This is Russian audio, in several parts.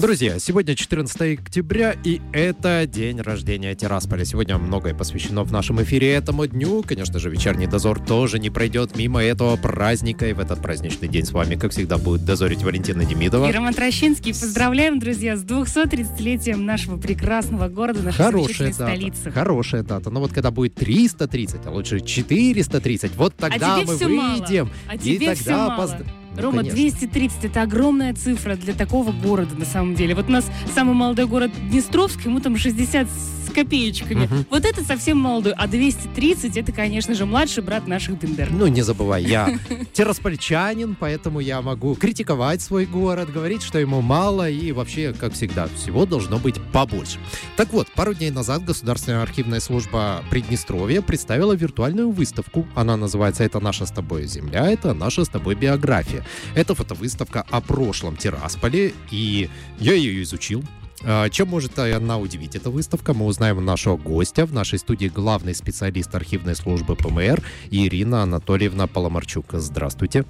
Друзья, сегодня 14 октября, и это день рождения Тирасполя. Сегодня многое посвящено в нашем эфире этому дню. Конечно же, вечерний дозор тоже не пройдет мимо этого праздника. И в этот праздничный день с вами, как всегда, будет дозорить Валентина Демидова. И Роман Трощинский. Поздравляем, друзья, с 230-летием нашего прекрасного города, нашей Хорошая дата. столицы. Хорошая дата. Но вот когда будет 330, а лучше 430, вот тогда а мы выйдем. Мало. А и тебе тогда мало. Ну, Рома, конечно. 230 это огромная цифра для такого города, на самом деле. Вот у нас самый молодой город Днестровск, ему там 60 с копеечками. Мгм. Вот это совсем молодой. А 230 это, конечно же, младший брат наших Бендер. Ну, не забывай, я тираспольчанин, поэтому я могу критиковать свой город, говорить, что ему мало, и вообще, как всегда, всего должно быть побольше. Так вот, пару дней назад Государственная архивная служба Приднестровья представила виртуальную выставку. Она называется «Это наша с тобой земля, это наша с тобой биография». Это фотовыставка о прошлом Тирасполе, и я ее изучил. А, Чем может она удивить, эта выставка? Мы узнаем у нашего гостя. В нашей студии главный специалист архивной службы ПМР Ирина Анатольевна Поломарчук. Здравствуйте.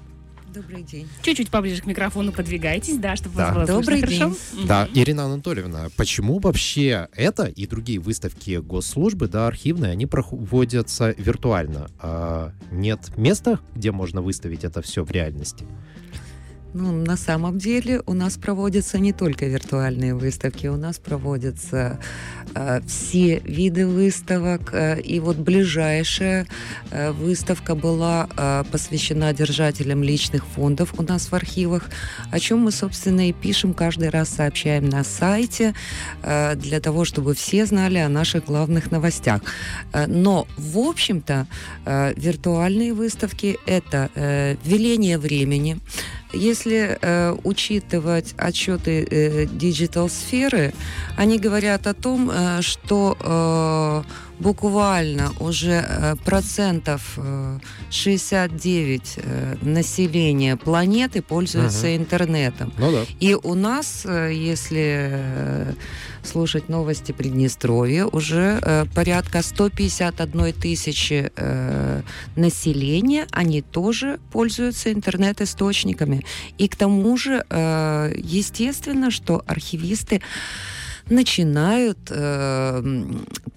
Добрый день. Чуть-чуть поближе к микрофону подвигайтесь, да, чтобы Да. вас было слышно Добрый хорошо. день. Мгм. Да, Ирина Анатольевна, почему вообще это и другие выставки госслужбы, да, архивные, они проводятся виртуально? А нет места, где можно выставить это все в реальности? Ну, на самом деле у нас проводятся не только виртуальные выставки, у нас проводятся э, все виды выставок. э, и вот ближайшая э, выставка была э, посвящена держателям личных фондов у нас в архивах, о чем мы, собственно, и пишем каждый раз, сообщаем на сайте, э, для того, чтобы все знали о наших главных новостях. Э, но, в общем-то, э, виртуальные выставки – это э, веление времени, если э, учитывать отчеты э, digital-сферы, они говорят о том, э, что э, буквально уже э, процентов э, 69 э, населения планеты пользуются Мгм. интернетом. Ну да. И у нас, э, если э, слушать новости Приднестровья, уже э, порядка 151 тысячи э, населения, они тоже пользуются интернет-источниками. И к тому же, э, естественно, что архивисты начинают э,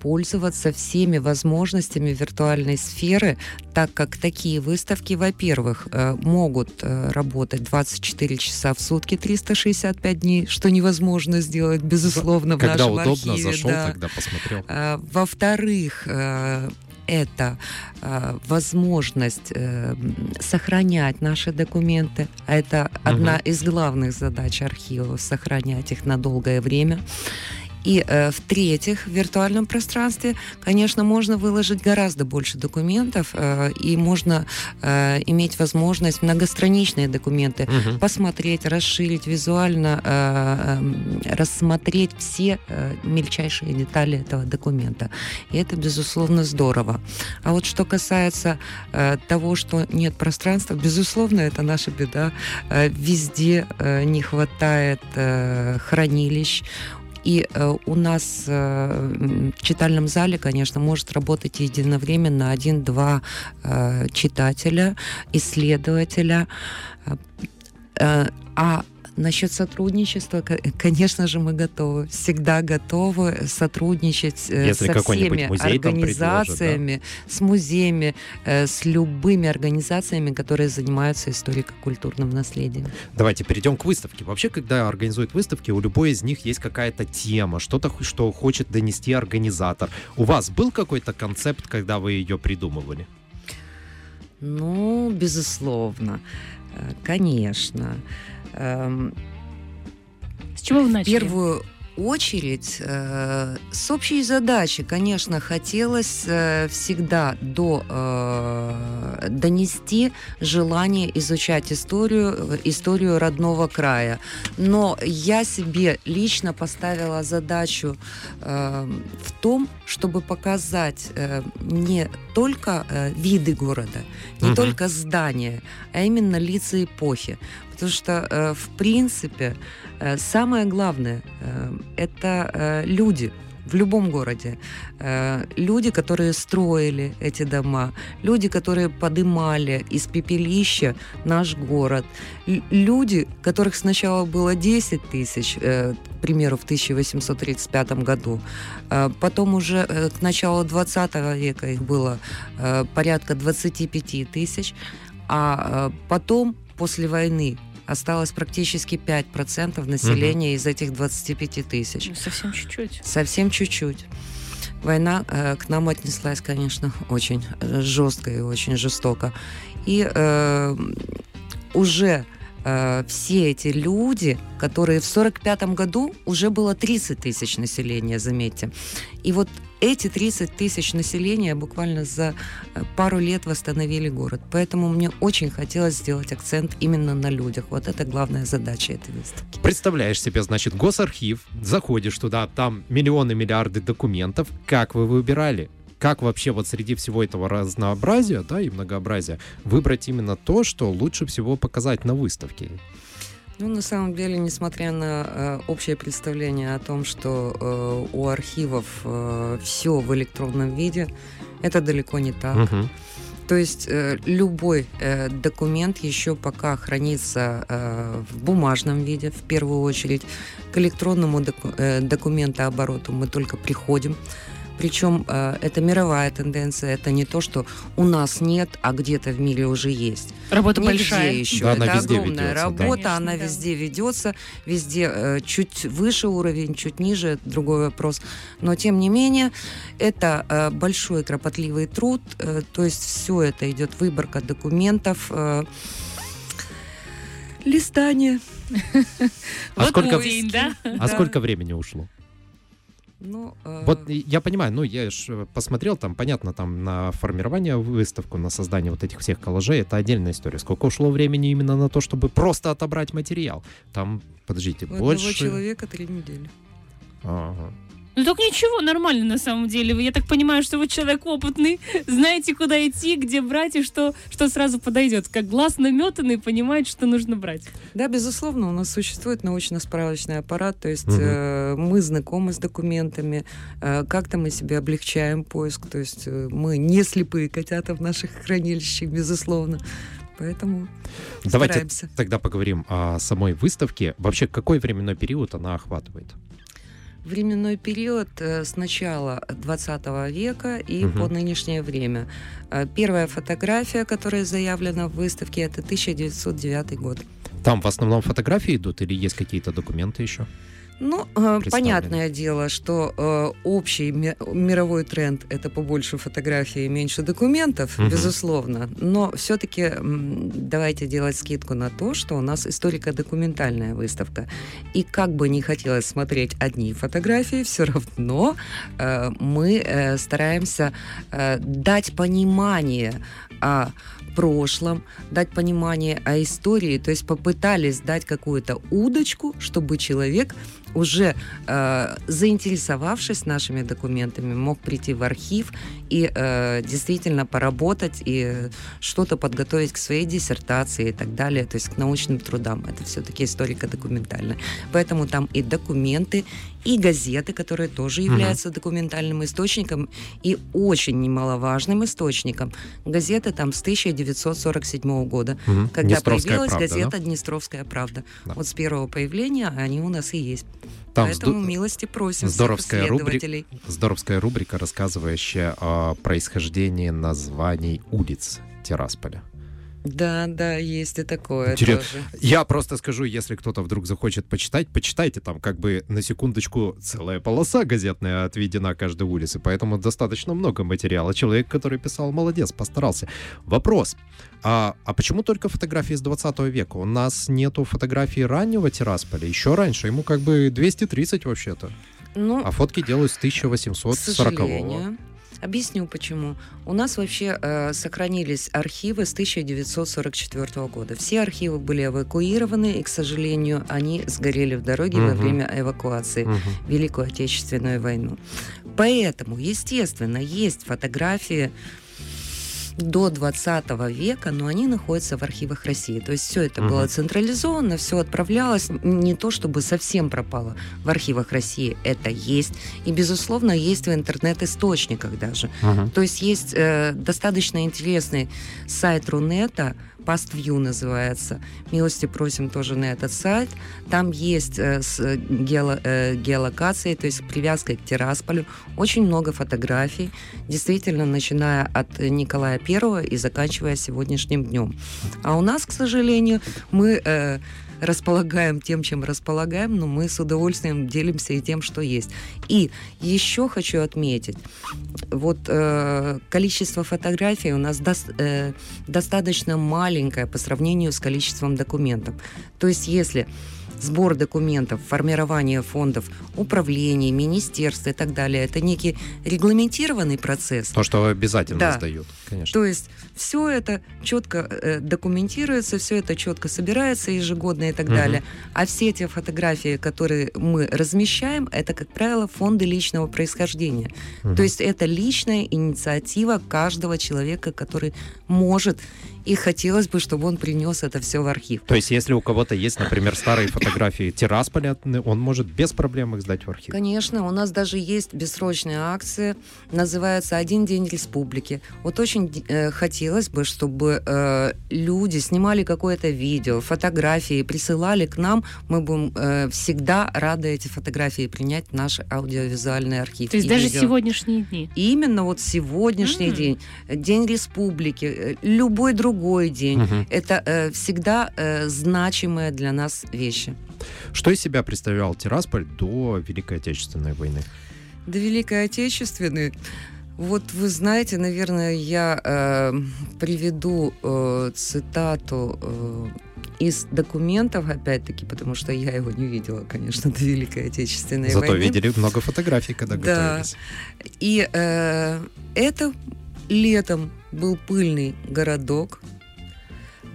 пользоваться всеми возможностями виртуальной сферы, так как такие выставки, во-первых, э, могут э, работать 24 часа в сутки, 365 дней, что невозможно сделать, безусловно, в Когда нашем удобно, архиве. зашел, да. тогда посмотрел. А, Во-вторых, э, это а, возможность э, сохранять наши документы. Это одна из главных задач архива сохранять их на долгое время. И э, в-третьих, в виртуальном пространстве, конечно, можно выложить гораздо больше документов, э, и можно э, иметь возможность многостраничные документы Мгм. посмотреть, расширить визуально, э, эм, рассмотреть все э, мельчайшие детали этого документа. И это, безусловно, здорово. А вот что касается э, того, что нет пространства, безусловно, это наша беда. Э, Везде э, не хватает э, хранилищ. И э, у нас э, в читальном зале, конечно, может работать единовременно один-два э, читателя, исследователя. Э, А насчет сотрудничества, ко- конечно же, мы готовы, всегда готовы сотрудничать э, Если со всеми предложит, да? организациями, с музеями, э, с любыми организациями, которые занимаются историко-культурным наследием. Давайте перейдем к выставке. Вообще, когда организуют выставки, у любой из них есть какая-то тема, что-то, что хочет донести организатор. У вас был какой-то концепт, когда вы ее придумывали? Ну, безусловно, э, конечно. Эм, С чего вы В начали? первую очередь э, с общей задачей, конечно, хотелось э, всегда до, э, донести желание изучать историю, э, историю родного края. Но я себе лично поставила задачу э, в том, чтобы показать э, не только э, виды города, не Мгм. только здания, а именно лица эпохи. Потому что, э, в принципе, э, самое главное э, это люди в любом городе. Люди, которые строили эти дома, люди, которые подымали из пепелища наш город, люди, которых сначала было 10 тысяч, к примеру, в 1835 году, потом уже к началу 20 века их было э, порядка 25 тысяч, а потом, после войны, осталось практически 5% населения из этих 25 тысяч. Ну, Совсем чуть-чуть. Совсем чуть-чуть. Война э, к нам отнеслась, конечно, очень жестко и очень жестоко. И э, уже э, все эти люди, которые в 45 году уже было 30 тысяч населения, заметьте. И вот эти 30 тысяч населения буквально за э, пару лет восстановили город. Поэтому мне очень хотелось сделать акцент именно на людях. Вот это главная задача этой выставки. Представляешь себе, значит, госархив, заходишь туда, там миллионы, миллиарды документов. Как вы выбирали? Как вообще вот среди всего этого разнообразия, да, и многообразия выбрать именно то, что лучше всего показать на выставке? Ну, на самом деле, несмотря на э, общее представление о том, что э, у архивов все в электронном виде, это далеко не так. Мгм. То есть э, любой э, документ еще пока хранится э, в бумажном виде, в первую очередь. К электронному доку- э, документообороту мы только приходим. Причем э, это мировая тенденция, это не то, что у нас нет, а где-то в мире уже есть. Работа Нигде большая. еще. Да, она это везде огромная ведется, да. работа, Конечно, она да. везде ведется, везде э, чуть выше уровень, чуть ниже, это другой вопрос. Но тем не менее, это э, большой кропотливый труд, э, то есть все это идет выборка документов, э, листание. А Вот сколько- уровень, да? А Да. сколько времени ушло? Ну, э, Вот я понимаю, ну я ж посмотрел, там понятно, там на формирование выставку, на создание вот этих всех коллажей, это отдельная история. Сколько ушло времени именно на то, чтобы просто отобрать материал? Там, подождите, у больше... человека три недели. Ага. Ну так ничего, нормально на самом деле. Я так понимаю, что вы человек опытный, знаете, куда идти, где брать и что, что сразу подойдет. Как глаз наметанный, понимает, что нужно брать. Да, безусловно, у нас существует научно-справочный аппарат, то есть Мгм. э, мы знакомы с документами, э, как-то мы себе облегчаем поиск, то есть э, мы не слепые котята в наших хранилищах, безусловно. Поэтому Давайте стараемся. тогда поговорим о самой выставке. Вообще, какой временной период она охватывает? Временной период э, с начала 20 века и Мгм. по нынешнее время. Э, Первая фотография, которая заявлена в выставке, это 1909 год. Там в основном фотографии идут или есть какие-то документы еще? Ну, э, понятное дело, что э, общий ми- мировой тренд это побольше фотографий и меньше документов, Мгм. безусловно. Но все-таки давайте делать скидку на то, что у нас историко-документальная выставка. И как бы не хотелось смотреть одни фотографии, все равно э, мы стараемся дать понимание о прошлом, дать понимание о истории, то есть попытались дать какую-то удочку, чтобы человек уже э, заинтересовавшись нашими документами, мог прийти в архив и э, действительно поработать и что-то подготовить к своей диссертации и так далее, то есть к научным трудам. Это все-таки историко-документально. Поэтому там и документы, и газеты, которые тоже являются документальным источником и очень немаловажным источником. Газеты там с 1947 года, Мгм. когда появилась правда, да? газета «Днестровская правда». Да. Вот с первого появления они у нас и есть. Там Поэтому сду- милости просим здоровская рубри- исследователей. здоровская рубрика, рассказывающая о происхождении названий улиц Тирасполя. Да, да, есть и такое Интерес- тоже. Я просто скажу, если кто-то вдруг захочет почитать, почитайте там как бы на секундочку целая полоса газетная отведена каждой улице, поэтому достаточно много материала. Человек, который писал, молодец, постарался. Вопрос, а, а почему только фотографии с 20 века? У нас нету фотографий раннего Тирасполя, еще раньше, ему как бы 230 вообще-то, Ну, а фотки делают с к 1840 сожалению. Объясню почему. У нас вообще э, сохранились архивы с 1944 года. Все архивы были эвакуированы, и, к сожалению, они сгорели в дороге во Мгм. время эвакуации. Мгм. Великую Отечественную войну. Поэтому, естественно, есть фотографии до 20 века, но они находятся в архивах России. То есть все это Мгм. было централизовано, все отправлялось, не то чтобы совсем пропало в архивах России, это есть. И, безусловно, есть в интернет-источниках даже. Мгм. То есть есть э, достаточно интересный сайт Рунета, PastView называется. Милости просим тоже на этот сайт. Там есть э, с э, геоло- э, геолокацией, то есть привязкой к Тирасполю. Очень много фотографий, действительно, начиная от Николая Первого и заканчивая сегодняшним днем. А у нас, к сожалению, мы э, располагаем тем, чем располагаем, но мы с удовольствием делимся и тем, что есть. И еще хочу отметить, вот э, количество фотографий у нас дос- э, достаточно маленькое по сравнению с количеством документов. То есть если сбор документов, формирование фондов, управление, министерств и так далее, это некий регламентированный процесс. То, что обязательно Да. сдают, конечно. То есть все это четко э, документируется, все это четко собирается ежегодно и так Мгм. далее. А все эти фотографии, которые мы размещаем, это, как правило, фонды личного происхождения. Мгм. То есть это личная инициатива каждого человека, который может и хотелось бы, чтобы он принес это все в архив. То есть, если у кого-то есть, например, старые фотографии Тирасполя, он может без проблем их сдать в архив. Конечно, у нас даже есть бессрочная акция, называется «Один день республики». Вот очень э, хотелось бы, чтобы э, люди снимали какое-то видео, фотографии, присылали к нам. Мы будем э, всегда рады эти фотографии принять в наш аудиовизуальный архив. То есть даже видео. сегодняшние дни. Именно вот сегодняшний М. день, День республики, э, любой другой день. Мгм. Это э, всегда э, значимые для нас вещи. Что из себя представлял Тирасполь до Великой Отечественной войны? До Великой Отечественной. Вот вы знаете, наверное, я э, приведу э, цитату э, из документов, опять-таки, потому что я его не видела, конечно, до Великой Отечественной Зато войны. видели много фотографий, когда Да. готовились. И э, это летом был пыльный городок,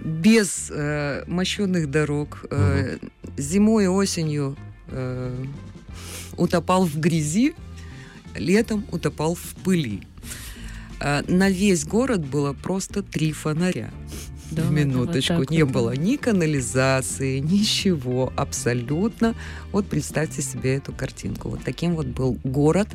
без э, мощенных дорог, э, зимой и осенью э, утопал в грязи, летом утопал в пыли. Э, на весь город было просто три фонаря. Да, Минуточку, вот не вот. было ни канализации, ничего абсолютно. Вот представьте себе эту картинку. Вот таким вот был город.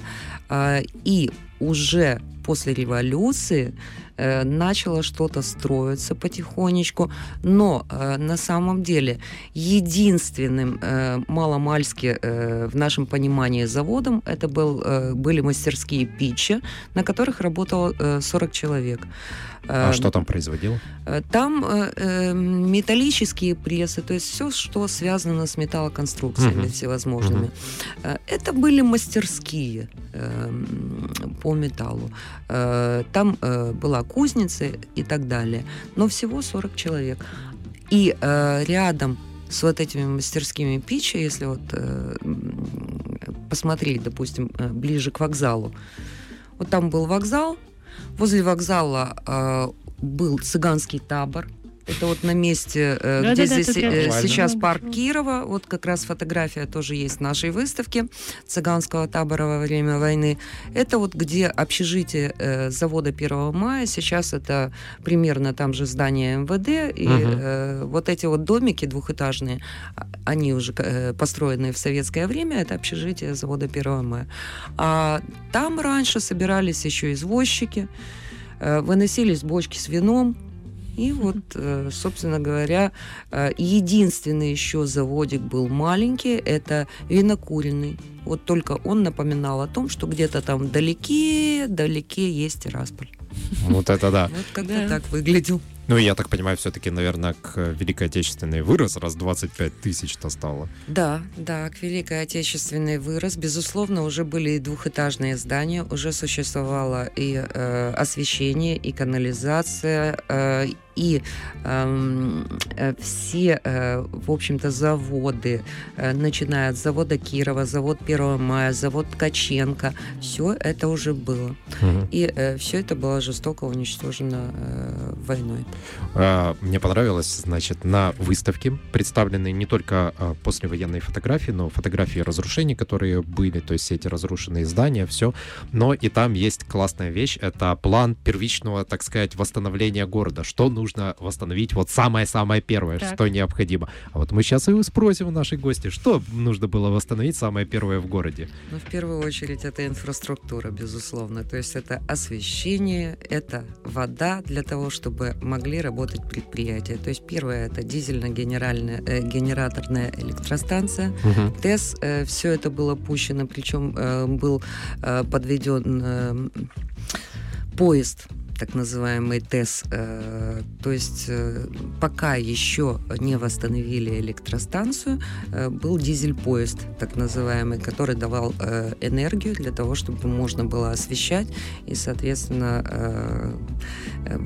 А, И уже после революции э, начало что-то строиться потихонечку, но э, на самом деле единственным э, маломальски э, в нашем понимании заводом это был, э, были мастерские Питча, на которых работало э, 40 человек. А Э, что там производил? Э, Там э, металлические прессы, то есть все, что связано с металлоконструкциями Мгм. всевозможными. Э, Это были мастерские э, по металлу. Там э, была кузница и так далее. Но всего 40 человек. И э, рядом с вот этими мастерскими пичи, если вот э, посмотреть, допустим, э, ближе к вокзалу, вот там был вокзал, возле вокзала э, был цыганский табор. Это вот на месте, э, Да-да-да, где здесь тут э, рядом. сейчас парк Кирова. Вот как раз фотография тоже есть в нашей выставке цыганского табора во время войны. Это вот где общежитие э, завода 1 мая. Сейчас это примерно там же здание МВД. И э, вот эти вот домики двухэтажные, а- они уже э, построенные в советское время, это общежитие завода 1 мая. А там раньше собирались еще извозчики, э, выносились бочки с вином. И вот, э, собственно говоря, э, единственный еще заводик был маленький, это винокуренный. Вот только он напоминал о том, что где-то там вдалеке, вдалеке есть Тирасполь. Вот это да. Вот как-то Да. так выглядел. Ну, я так понимаю, все-таки, наверное, к Великой Отечественной вырос, раз 25 тысяч-то стало. Да, да, к Великой Отечественной вырос. Безусловно, уже были и двухэтажные здания, уже существовало и э, освещение, и канализация, э, и эм, э, все, э, в общем-то, заводы, э, начиная от завода Кирова, завод 1 мая, завод Ткаченко, все это уже было. Мгм. И все это было жестоко уничтожено э, войной. А, Мне понравилось, значит, на выставке представлены не только а, послевоенные фотографии, но фотографии разрушений, которые были, то есть все эти разрушенные здания, все. Но и там есть классная вещь, это план первичного, так сказать, восстановления города. Что нужно восстановить, вот самое-самое первое, Так. что необходимо. А вот мы сейчас и спросим у нашей гости, что нужно было восстановить самое первое в городе. Ну, в первую очередь, это инфраструктура, безусловно. То есть это освещение, это вода для того, чтобы могли работать предприятия. То есть первое это дизельно-генеральная э, генераторная электростанция. ТЭС, все это было пущено, причем э, был э, подведен э, поезд так называемый ТЭС. э, То есть э, пока еще не восстановили электростанцию, э, был дизель-поезд, так называемый, который давал энергию для того, чтобы можно было освещать и, соответственно,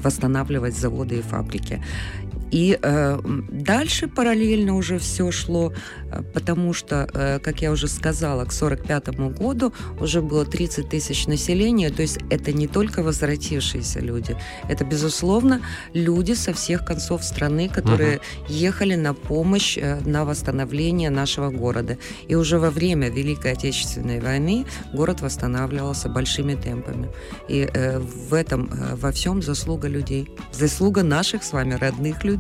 восстанавливать заводы и фабрики. И э, дальше параллельно уже все шло, э, потому что, э, как я уже сказала, к 1945 году уже было 30 тысяч населения, то есть это не только возвратившиеся люди, это, безусловно, люди со всех концов страны, которые ехали на помощь, э, на восстановление нашего города. И уже во время Великой Отечественной войны город восстанавливался большими темпами. И э, в этом, э, во всем заслуга людей. Заслуга наших с вами родных людей.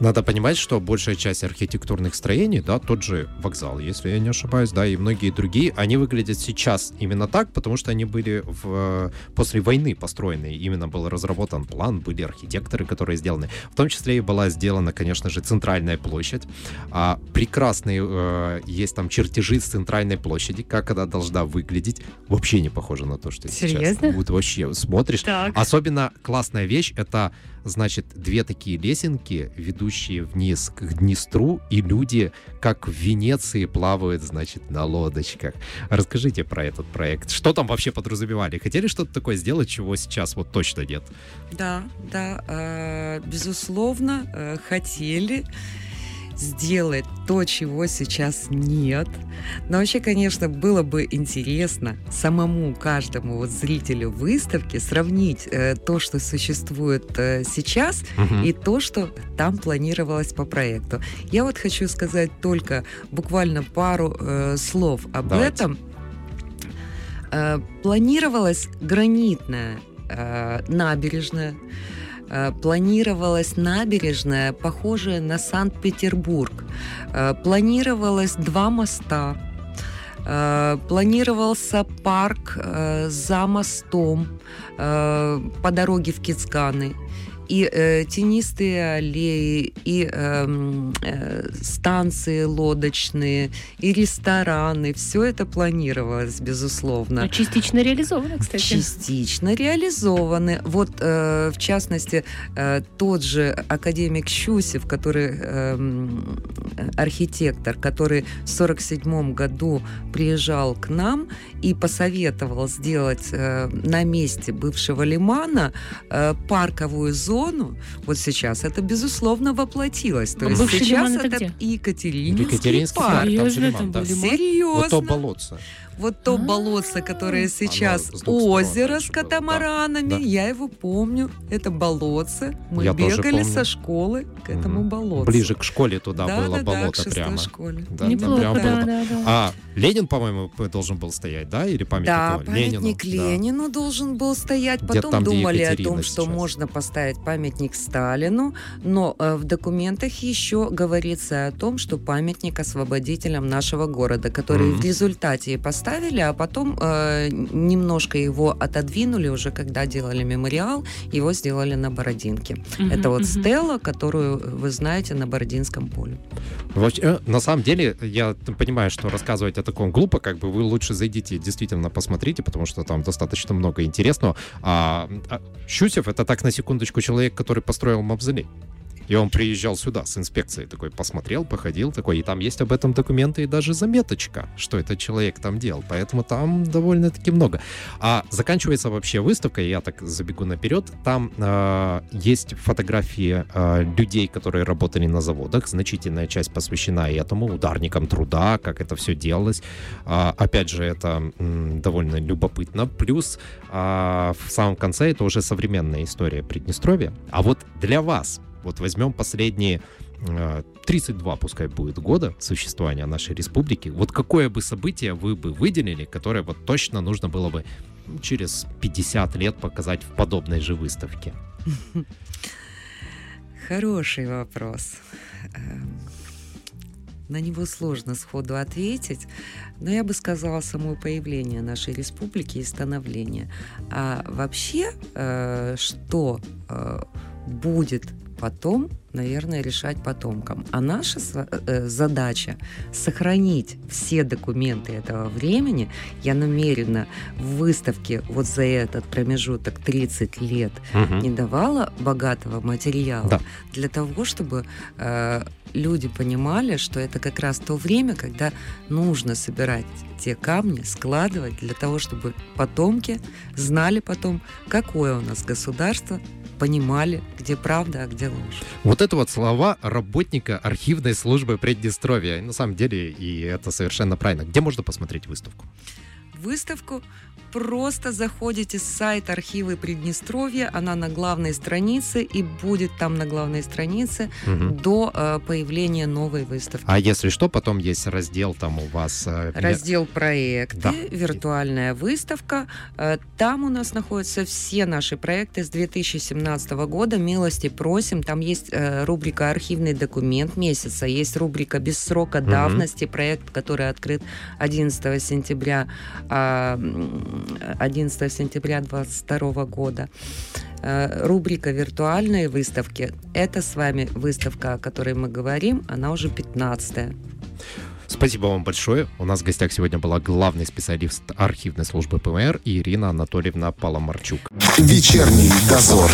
Надо понимать, что большая часть архитектурных строений, да, тот же вокзал, если я не ошибаюсь, да, и многие другие, они выглядят сейчас именно так, потому что они были в, э, после войны построены. Именно был разработан план, были архитекторы, которые сделаны. В том числе и была сделана, конечно же, центральная площадь. А, прекрасные э, есть там чертежи с центральной площади, как она должна выглядеть. Вообще не похоже на то, что сейчас. Серьезно? Вот вообще смотришь. Так. Особенно классная вещь это, значит, две такие лесенки, ведущие вниз к Днестру, и люди, как в Венеции, плавают, значит, на лодочках. Расскажите про этот проект. Что там вообще подразумевали? Хотели что-то такое сделать, чего сейчас вот точно нет? Да, да, э, безусловно, э, хотели сделать то, чего сейчас нет. Но вообще, конечно, было бы интересно самому каждому вот зрителю выставки сравнить э, то, что существует э, сейчас, Мгм. и то, что там планировалось по проекту. Я вот хочу сказать только буквально пару э, слов об Давайте. этом. Э, планировалась гранитная э, набережная. Э, Планировалась набережная, похожая на Санкт-Петербург. Э, Планировалось два моста. Э, Планировался парк за мостом по дороге в Кицканы. И э, тенистые аллеи, и эм, э, станции лодочные, и рестораны. Все это планировалось, безусловно Ну, частично реализовано, кстати. частично реализованы. Вот, э, в частности, э, тот же академик Щусев, который эм, архитектор, который в 1947 году приезжал к нам и посоветовал сделать э, на месте бывшего лимана э, парковую зону. Вот сейчас это, безусловно, воплотилось. То А есть сейчас это где? Екатерининский, Екатеринский парк. парк, там Серьезно, там да. Серьезно. Вот то болотце. Вот то А. болотце, которое сейчас озеро с катамаранами, я его помню. Это болотце. Мы бегали со школы к этому болотцу. Ближе к школе туда да, было болото прямо. Неплохо, да. А Ленин, по-моему, должен был стоять, да? Или памятник Да, памятник Ленину? Должен был стоять. Потом думали о том, что можно поставить памятник Сталину, но э, в документах еще говорится о том, что памятник освободителям нашего города, который в результате и поставили, а потом э, немножко его отодвинули уже, когда делали мемориал, его сделали на Бородинке. Мгм, Это вот мгм. стела, которую вы знаете на Бородинском поле. Вообще, э, на самом деле, я понимаю, что рассказывать о таком глупо, как бы вы лучше зайдите, действительно посмотрите, потому что там достаточно много интересного. А, а Щусев — это так, на секундочку, человек, который построил мавзолей. И он приезжал сюда с инспекцией, такой посмотрел, походил, такой, и там есть об этом документы и даже заметочка, что этот человек там делал. Поэтому там довольно-таки много. А заканчивается вообще выставка, я так забегу наперед, там э, есть фотографии э, людей, которые работали на заводах, значительная часть посвящена этому, ударникам труда, как это все делалось. А, опять же, это м, довольно любопытно. Плюс а, в самом конце это уже современная история Приднестровья. А вот для вас, вот возьмем последние э, 32, пускай будет, года существования нашей республики, вот какое бы событие вы бы выделили, которое вот точно нужно было бы через 50 лет показать в подобной же выставке? Хороший вопрос. Эм, На него сложно сходу ответить, но я бы сказала само появление нашей республики и становление. А вообще, э, что э, будет потом, наверное, решать потомкам. А наша с- э, задача сохранить все документы этого времени. Я намеренно в выставке вот за этот промежуток 30 лет Мгм. не давала богатого материала Да. для того, чтобы э, люди понимали, что это как раз то время, когда нужно собирать те камни, складывать для того, чтобы потомки знали потом, какое у нас государство, понимали, где правда, а где ложь. Вот это вот слова работника архивной службы Приднестровья. На самом деле, и это совершенно правильно. Где можно посмотреть выставку? Выставку просто заходите с сайта архивы Приднестровья, она на главной странице и будет там на главной странице Мгм. до э, появления новой выставки. А если что, потом есть раздел там у вас... э, Раздел проекты, Да. виртуальная выставка. Э, Там у нас находятся все наши проекты с 2017 года. Милости просим. Там есть э, рубрика «Архивный документ месяца», есть рубрика «Без срока Мгм. давности», проект, который открыт 11 сентября, 11 сентября 2022 года. Э, Рубрика «Виртуальные выставки» — это с вами выставка, о которой мы говорим, она уже 15 Спасибо вам большое. У нас в гостях сегодня была главный специалист архивной службы ПМР Ирина Анатольевна Паломарчук. Вечерний дозор.